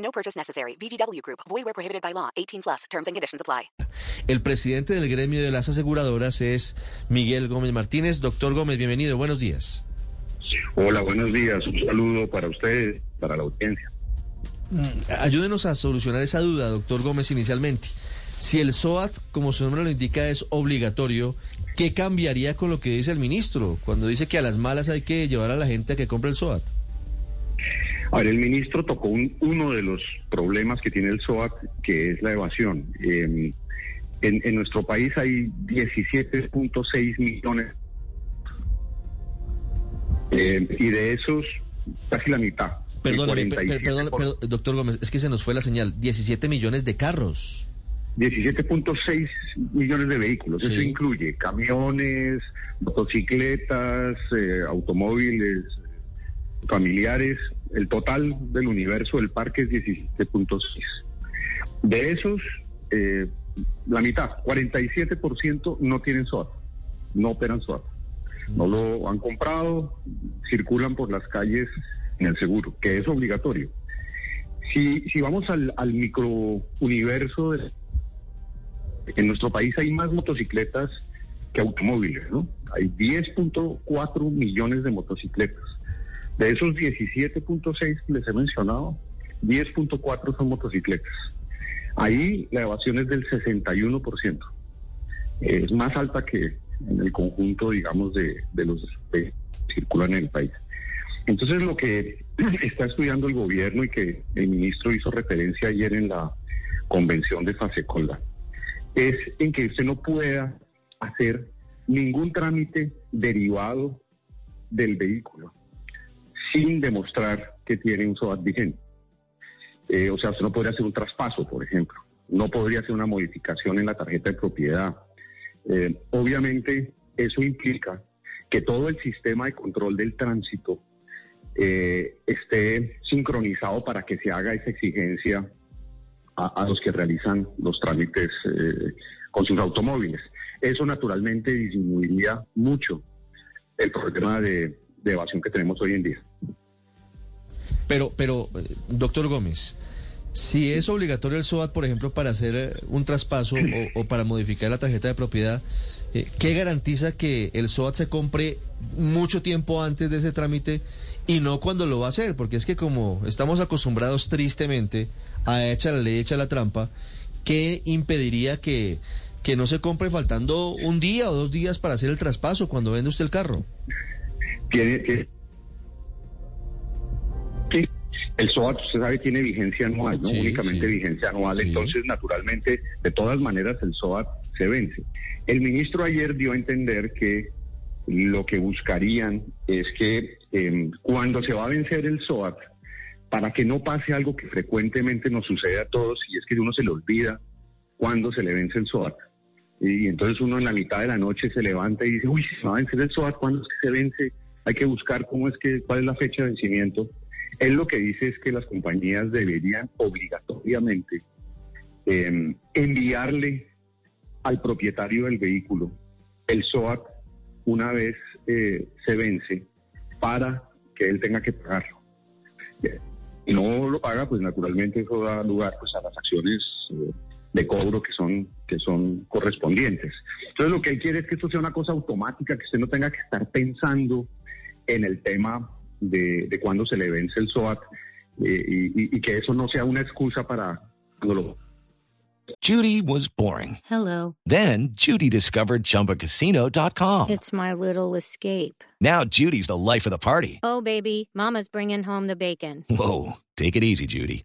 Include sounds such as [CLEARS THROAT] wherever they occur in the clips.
No purchase necessary. VGW Group. Void where prohibited by law. 18 plus. Terms and conditions apply. El presidente del gremio de las aseguradoras es Miguel Gómez Martínez. Doctor Gómez, bienvenido. Buenos días. Hola, buenos días. Un saludo para ustedes, para la audiencia. Ayúdenos a solucionar esa duda, doctor Gómez, inicialmente. Si el SOAT, como su nombre lo indica, es obligatorio, ¿qué cambiaría con lo que dice el ministro cuando dice que a las malas hay que llevar a la gente a que compre el SOAT? A ver, el ministro tocó un- uno de los problemas que tiene el SOAT, que es la evasión. Eh, en, en nuestro país hay 17.6 millones eh, y de esos casi la mitad. el Perdón, per- per- 47%, perdón, perdón, doctor Gómez, es que se nos fue la señal. 17 millones de carros. 17.6 millones de vehículos. Sí. Eso incluye camiones, motocicletas, eh, automóviles, familiares. El total del universo del parque es 17.6. De esos, eh, la mitad, 47% no tienen SOAT, no operan SOAT. No lo han comprado, circulan por las calles en el seguro, que es obligatorio. Si, si vamos al, al microuniverso en nuestro país hay más motocicletas que automóviles, ¿no? Hay 10.4 millones de motocicletas. De esos 17.6 que les he mencionado, 10.4 son motocicletas. Ahí la evasión es del 61%. Es más alta que en el conjunto, digamos, de, de los que circulan en el país. Entonces, lo que [CLEARS THROAT] está estudiando el gobierno y que el ministro hizo referencia ayer en la convención de Fasecola es en que usted no pueda hacer ningún trámite derivado del vehículo sin demostrar que tiene un SOAT vigente. Eh, o sea, usted no podría hacer un traspaso, por ejemplo. No podría hacer una modificación en la tarjeta de propiedad. Eh, obviamente, eso implica que todo el sistema de control del tránsito eh, esté sincronizado para que se haga esa exigencia a, los que realizan los trámites eh, con sus automóviles. Eso naturalmente disminuiría mucho el problema de evasión que tenemos hoy en día. Pero, pero, eh, doctor Gómez, si es obligatorio el SOAT, por ejemplo, para hacer eh, un traspaso o, para modificar la tarjeta de propiedad, eh, ¿qué garantiza que el SOAT se compre mucho tiempo antes de ese trámite y no cuando lo va a hacer? Porque es que como estamos acostumbrados tristemente a echar la ley, echa la trampa, ¿qué impediría que, que no se compre faltando un día o dos días para hacer el traspaso cuando vende usted el carro? Tiene, el SOAT, usted sabe, tiene vigencia anual, no Sí, únicamente sí. vigencia anual. Sí. Entonces, naturalmente, de todas maneras, el SOAT se vence. El ministro ayer dio a entender que lo que buscarían es que eh, cuando se va a vencer el SOAT, para que no pase algo que frecuentemente nos sucede a todos, y es que uno se le olvida cuando se le vence el SOAT. Y entonces uno en la mitad de la noche se levanta y dice, uy, se va a vencer el SOAT, ¿cuándo es que se vence? Hay que buscar cómo es que, cuál es la fecha de vencimiento. Él lo que dice es que las compañías deberían obligatoriamente eh, enviarle al propietario del vehículo el SOAT una vez eh, se vence para que él tenga que pagarlo. Y no lo paga, pues naturalmente eso da lugar pues a las acciones eh, de cobro que son que son correspondientes. Entonces lo que él quiere es que esto sea una cosa automática, que usted no tenga que estar pensando en el tema de, de cuándo se le vence el SOAT eh, y, y- y que eso no sea una excusa para Judy was boring. Hello. Then Judy discovered ChumbaCasino.com. It's my little escape. Now Judy's the life of the party. Oh, baby, Mama's bringing home the bacon. Whoa, take it easy, Judy.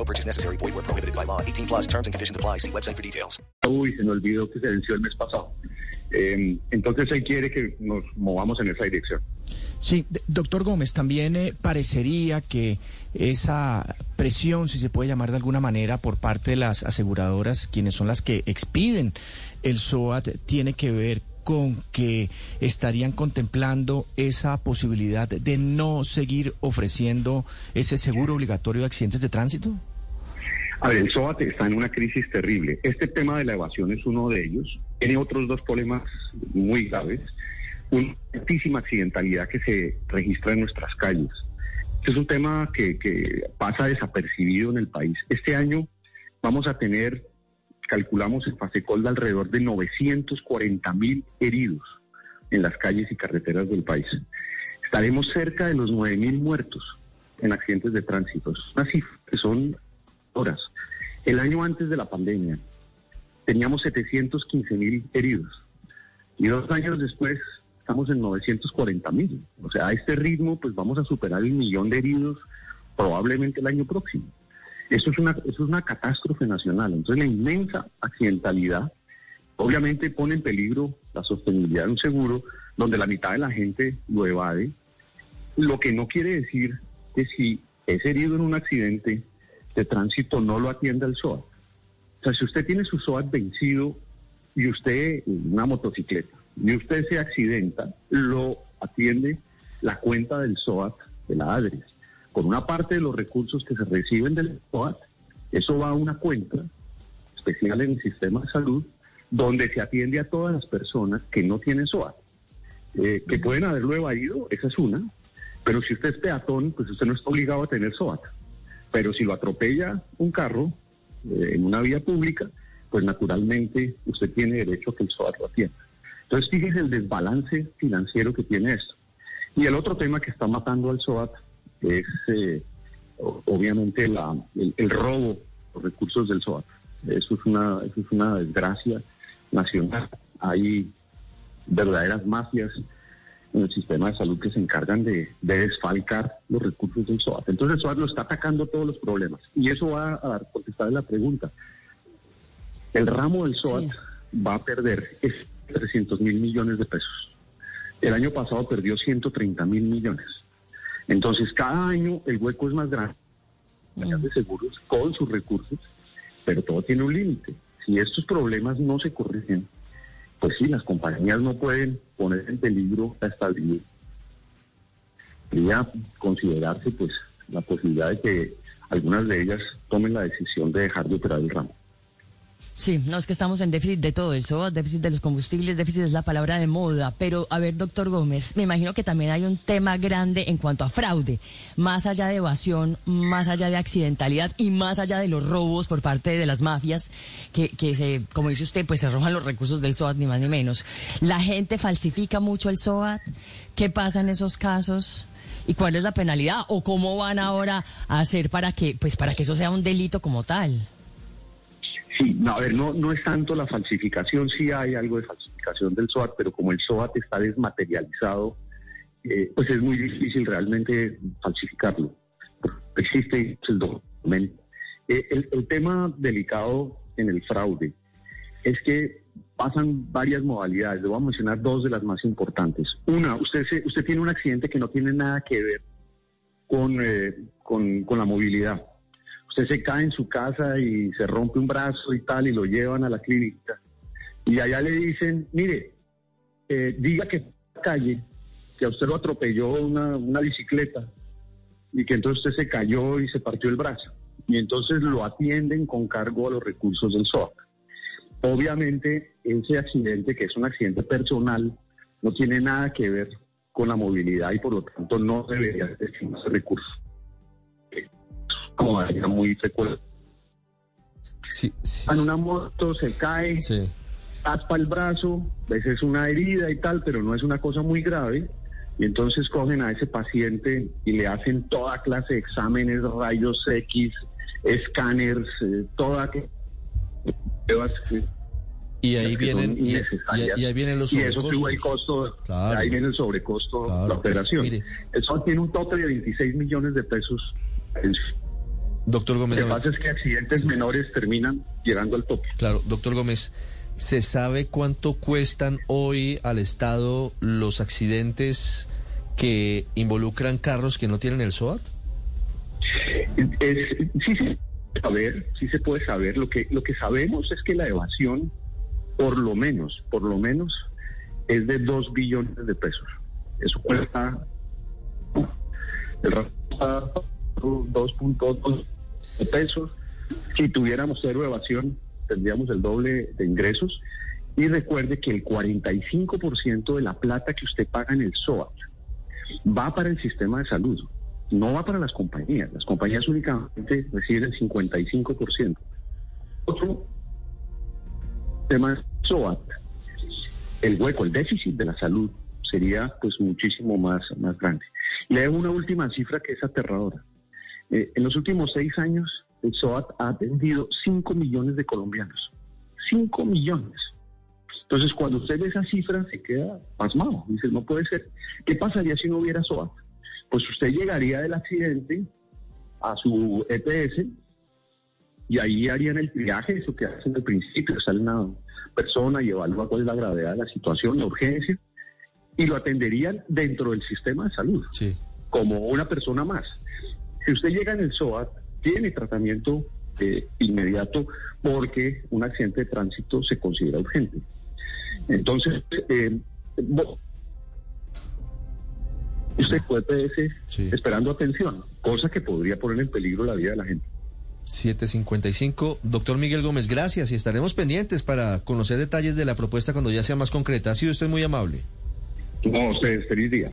No purchase necessary. Void where prohibited by law. 18 plus terms and conditions apply. See website for details. Uy, se me olvidó que se venció el mes pasado. Eh, entonces él quiere que nos movamos en esa dirección. Sí, doctor Gómez, también eh, parecería que esa presión, si se puede llamar de alguna manera, por parte de las aseguradoras, quienes son las que expiden el SOAT, tiene que ver con que estarían contemplando esa posibilidad de no seguir ofreciendo ese seguro obligatorio de accidentes de tránsito. A ver, el SOAT está en una crisis terrible. Este tema de la evasión es uno de ellos. Tiene otros dos problemas muy graves. Una altísima accidentalidad que se registra en nuestras calles. Este es un tema que, pasa desapercibido en el país. Este año vamos a tener, calculamos en Fasecol, alrededor de 940 mil heridos en las calles y carreteras del país. Estaremos cerca de los 9 mil muertos en accidentes de tránsito. Es que son horas. El año antes de la pandemia teníamos 715 mil heridos y dos años después estamos en 940 mil. O sea, a este ritmo pues vamos a superar el millón de heridos probablemente el año próximo. Eso es una, eso es una catástrofe nacional. Entonces la inmensa accidentalidad obviamente pone en peligro la sostenibilidad de un seguro donde la mitad de la gente lo evade, lo que no quiere decir que si es herido en un accidente de tránsito no lo atienda el SOAT. O sea, si usted tiene su SOAT vencido y usted, una motocicleta, y usted se accidenta, lo atiende la cuenta del SOAT de la ADRES. Con una parte de los recursos que se reciben del SOAT, eso va a una cuenta especial en el sistema de salud, donde se atiende a todas las personas que no tienen SOAT. Eh, que pueden haberlo evadido, esa es una, pero si usted es peatón, pues usted no está obligado a tener SOAT. Pero si lo atropella un carro eh, en una vía pública, pues naturalmente usted tiene derecho a que el SOAT lo atienda. Entonces fíjese el desbalance financiero que tiene esto. Y el otro tema que está matando al SOAT es eh, obviamente el, el robo de los recursos del SOAT. Eso es una, eso es una desgracia nacional. Hay verdaderas mafias en el sistema de salud que se encargan de, de desfalcar los recursos del SOAT. Entonces el SOAT lo está atacando todos los problemas. Y eso va a dar contestar la pregunta. El ramo del SOAT va a perder es 300 mil millones de pesos. El año pasado perdió 130 mil millones. Entonces cada año el hueco es más grande de seguros con sus recursos, pero todo tiene un límite. Si estos problemas no se corrigen, pues sí, las compañías no pueden poner en peligro la estabilidad. Podría considerarse pues la posibilidad de que algunas de ellas tomen la decisión de dejar de operar el ramo. Sí, no es que estamos en déficit de todo, el SOAT, déficit de los combustibles, déficit es la palabra de moda, pero a ver, doctor Gómez, me imagino que también hay un tema grande en cuanto a fraude, más allá de evasión, más allá de accidentalidad y más allá de los robos por parte de las mafias, que, que se, como dice usted, pues se roban los recursos del SOAT, ni más ni menos. La gente falsifica mucho el SOAT, ¿qué pasa en esos casos? ¿Y cuál es la penalidad? ¿O cómo van ahora a hacer para que, pues para que eso sea un delito como tal? Sí, no, a ver, no, no es tanto la falsificación, sí hay algo de falsificación del SOAT, pero como el SOAT está desmaterializado, eh, pues es muy difícil realmente falsificarlo. Existe el documento. Eh, el, tema delicado en el fraude es que pasan varias modalidades. Le voy a mencionar dos de las más importantes. Una, usted, se- usted tiene un accidente que no tiene nada que ver con, eh, con, con la movilidad. Se cae en su casa y se rompe un brazo y tal y lo llevan a la clínica. Y allá le dicen, mire, eh, diga que la calle, que a usted lo atropelló una, una bicicleta y que entonces usted se cayó y se partió el brazo. Y entonces lo atienden con cargo a los recursos del SOAT. Obviamente, ese accidente, que es un accidente personal, no tiene nada que ver con la movilidad y por lo tanto no debería destinarse recursos. Como era muy frecuente. Sí, sí, En una moto se cae, sí. taspa el brazo, a veces es una herida y tal, pero no es una cosa muy grave. Y entonces cogen a ese paciente y le hacen toda clase de exámenes, rayos X, escáneres, eh, toda que pruebas Y ahí vienen y, y- ahí vienen los y eso sube el costo, Claro. ahí viene el sobrecosto de Claro. la operación. Mire. Eso tiene un tope de 26 millones de pesos. Doctor Lo Gómez. que no- pasa es que accidentes menores terminan llegando al tope. Claro, doctor Gómez, ¿se sabe cuánto cuestan hoy al Estado los accidentes que involucran carros que no tienen el SOAT? Es- sí se puede saber, sí se puede saber. Lo que, lo que sabemos es que la evasión, por lo menos, por lo menos, es de 2 billones de pesos. Eso cuesta el 2.2 de pesos. Si tuviéramos cero evasión, tendríamos el doble de ingresos. Y recuerde que el 45% de la plata que usted paga en el SOAT va para el sistema de salud, no va para las compañías. Las compañías únicamente reciben el 55%. Otro tema SOAT. El hueco, el déficit de la salud sería pues muchísimo más, más grande. Le doy una última cifra que es aterradora. Eh, en los últimos seis años, el SOAT ha atendido 5 millones de colombianos. 5 millones. Entonces, cuando usted ve esa cifra, se queda pasmado. Dice, no puede ser. ¿Qué pasaría si no hubiera SOAT? Pues usted llegaría del accidente a su EPS y ahí harían el triaje, eso que hacen al principio, sale una persona y evalúa cuál es la gravedad de la situación, la urgencia, y lo atenderían dentro del sistema de salud, Sí. como una persona más. Si usted llega en el SOAT, tiene tratamiento eh, inmediato porque un accidente de tránsito se considera urgente. Entonces, eh, usted puede Sí. esperando atención, cosa que podría poner en peligro la vida de la gente. 755. Doctor Miguel Gómez, gracias y estaremos pendientes para conocer detalles de la propuesta cuando ya sea más concreta. Ha sido usted muy amable. No, ustedes, feliz día.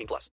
18 plus.